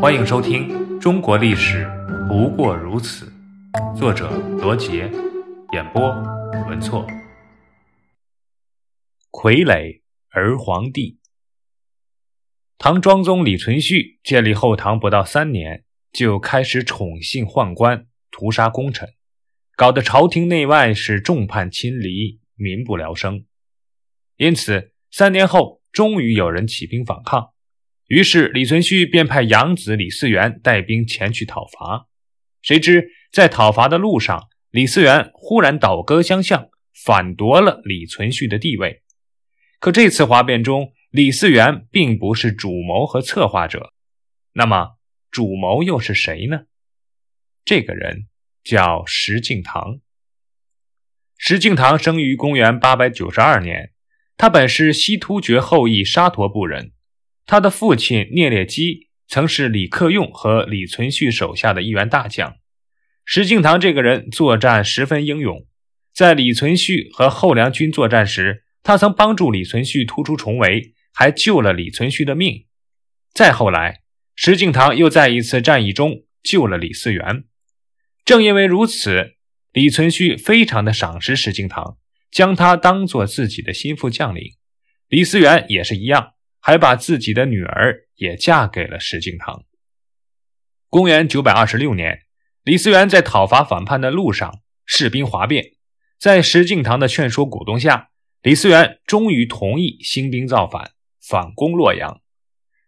欢迎收听《中国历史不过如此》，作者罗杰，演播文措。傀儡儿皇帝，唐庄宗李存勖建立后唐不到三年，就开始宠信宦官，屠杀功臣，搞得朝廷内外是众叛亲离，民不聊生。因此，三年后，终于有人起兵反抗。于是，李存勖便派养子李嗣源带兵前去讨伐。谁知在讨伐的路上，李嗣源忽然倒戈相向，反夺了李存勖的地位。可这次哗变中，李嗣源并不是主谋和策划者。那么，主谋又是谁呢？这个人叫石敬瑭。石敬瑭生于公元八百九十二年，他本是西突厥后裔沙陀部人。他的父亲聂烈基曾是李克用和李存勖手下的一员大将。石敬瑭这个人作战十分英勇，在李存勖和后梁军作战时，他曾帮助李存勖突出重围，还救了李存勖的命。再后来，石敬瑭又在一次战役中救了李嗣源。正因为如此，李存勖非常的赏识石敬瑭，将他当做自己的心腹将领。李嗣源也是一样。还把自己的女儿也嫁给了石敬瑭。公元九百二十六年，李嗣源在讨伐反叛的路上，士兵哗变，在石敬瑭的劝说鼓动下，李嗣源终于同意兴兵造反，反攻洛阳。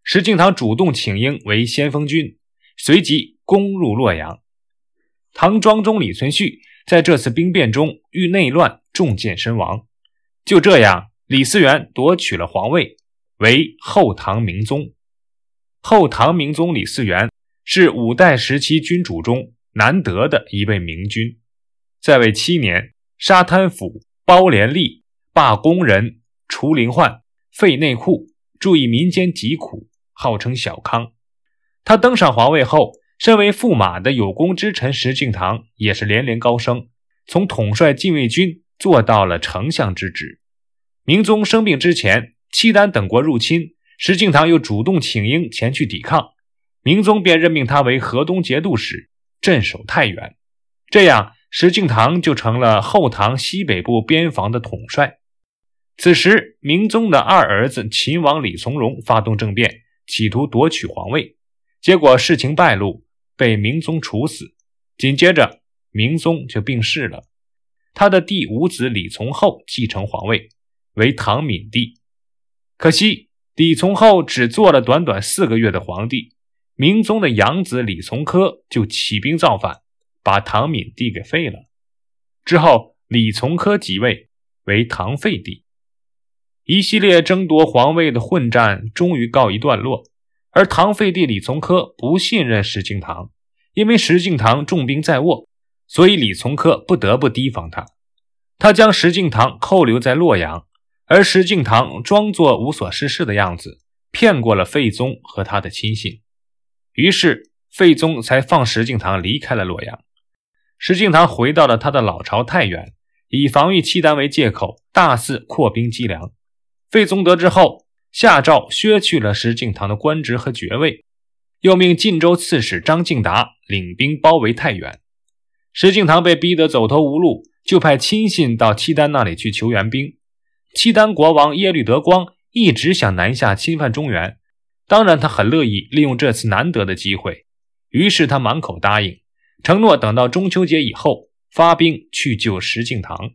石敬瑭主动请缨为先锋军，随即攻入洛阳。唐庄宗李存勖在这次兵变中遇内乱，中箭身亡。就这样，李嗣源夺取了皇位。为后唐明宗，后唐明宗李嗣源是五代时期君主中难得的一位明君，在位七年，杀贪腐、包廉吏、罢工人、除林患、废内库，注意民间疾苦，号称小康。他登上皇位后，身为驸马的有功之臣石敬瑭也是连连高升，从统帅禁卫军做到了丞相之职。明宗生病之前。契丹等国入侵，石敬瑭又主动请缨前去抵抗，明宗便任命他为河东节度使，镇守太原。这样，石敬瑭就成了后唐西北部边防的统帅。此时，明宗的二儿子秦王李从荣发动政变，企图夺取皇位，结果事情败露，被明宗处死。紧接着，明宗就病逝了，他的第五子李从厚继承皇位，为唐闵帝。可惜，李从厚只做了短短四个月的皇帝，明宗的养子李从珂就起兵造反，把唐闵帝给废了。之后，李从珂即位，为唐废帝。一系列争夺皇位的混战终于告一段落，而唐废帝李从珂不信任石敬瑭，因为石敬瑭重兵在握，所以李从珂不得不提防他。他将石敬瑭扣留在洛阳。而石敬瑭装作无所事事的样子，骗过了费宗和他的亲信，于是费宗才放石敬瑭离开了洛阳。石敬瑭回到了他的老巢太原，以防御契丹为借口，大肆扩兵积粮。费宗得知后，下诏削去了石敬瑭的官职和爵位，又命晋州刺史张敬达领兵包围太原。石敬瑭被逼得走投无路，就派亲信到契丹那里去求援兵。契丹国王耶律德光一直想南下侵犯中原，当然他很乐意利用这次难得的机会，于是他满口答应，承诺等到中秋节以后发兵去救石敬瑭。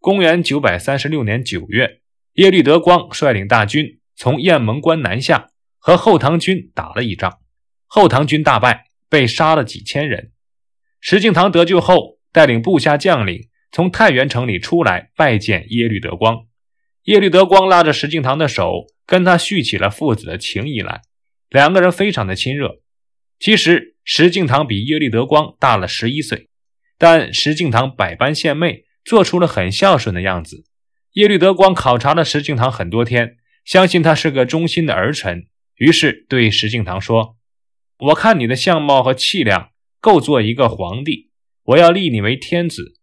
公元九百三十六年九月，耶律德光率领大军从雁门关南下，和后唐军打了一仗，后唐军大败，被杀了几千人。石敬瑭得救后，带领部下将领。从太原城里出来拜见耶律德光，耶律德光拉着石敬瑭的手，跟他续起了父子的情谊来，两个人非常的亲热。其实石敬瑭比耶律德光大了十一岁，但石敬瑭百般献媚，做出了很孝顺的样子。耶律德光考察了石敬瑭很多天，相信他是个忠心的儿臣，于是对石敬瑭说：“我看你的相貌和气量够做一个皇帝，我要立你为天子。”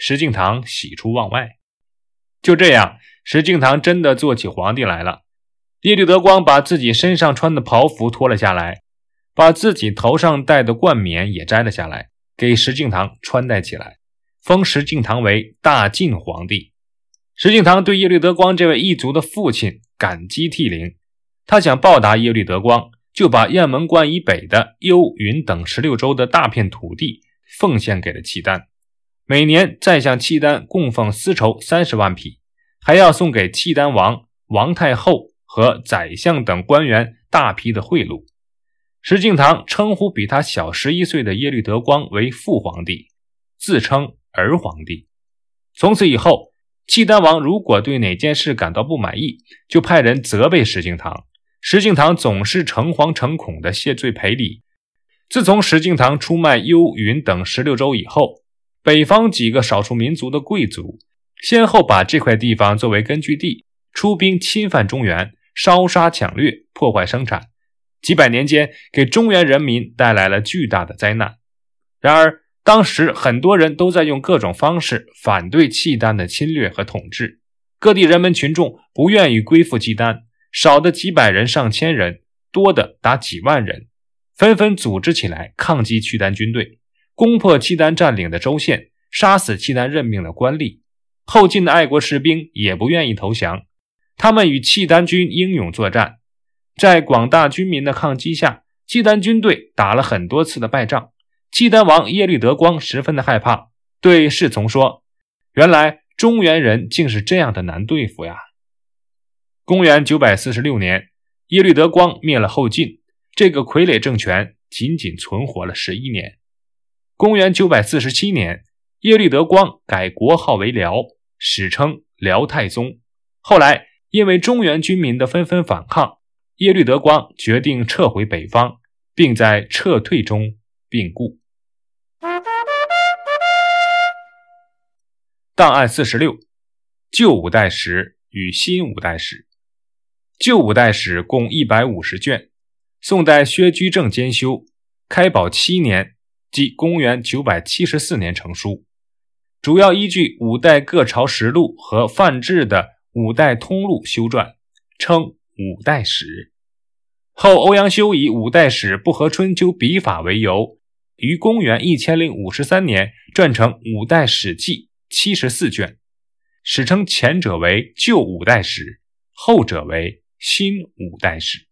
石敬瑭喜出望外，就这样，石敬瑭真的做起皇帝来了。耶律德光把自己身上穿的袍服脱了下来，把自己头上戴的冠冕也摘了下来，给石敬瑭穿戴起来，封石敬瑭为大晋皇帝。石敬瑭对耶律德光这位异族的父亲感激涕零，他想报答耶律德光，就把雁门关以北的幽云等十六州的大片土地奉献给了契丹，每年再向契丹供奉丝绸三十万匹，还要送给契丹王王太后和宰相等官员大批的贿赂。石敬瑭称呼比他小十一岁的耶律德光为父皇帝，自称儿皇帝。从此以后。契丹王如果对哪件事感到不满意，就派人责备石敬瑭。石敬瑭总是诚惶诚恐地谢罪赔礼。自从石敬瑭出卖幽云等十六州以后，北方几个少数民族的贵族先后把这块地方作为根据地，出兵侵犯中原，烧杀抢掠，破坏生产，几百年间给中原人民带来了巨大的灾难。然而，当时很多人都在用各种方式反对契丹的侵略和统治，各地人民群众不愿意归附契丹，少的几百人、上千人，多的达几万人，纷纷组织起来抗击契丹军队，攻破契丹占领的州县，杀死契丹任命的官吏。后晋的爱国士兵也不愿意投降，他们与契丹军英勇作战，在广大军民的抗击下，契丹军队打了很多次的败仗。契丹王耶律德光十分的害怕，对侍从说：“原来中原人竟是这样的难对付呀！”公元九百四十六年，耶律德光灭了后晋，这个傀儡政权仅仅存活了十一年。公元九百四十七年，耶律德光改国号为辽，史称辽太宗。后来因为中原军民的纷纷反抗，耶律德光决定撤回北方，并在撤退中病故。档案四十六：旧五代史与新五代史。旧五代史共一百五十卷，宋代薛居正监修，开宝七年，即公元九百七十四年成书。主要依据五代各朝实录和范志的《五代通录》修撰，称五代史。后欧阳修以五代史不合春秋笔法为由，于公元一千零五十三年撰成《五代史记》。七十四卷，史称前者为旧五代史，后者为新五代史。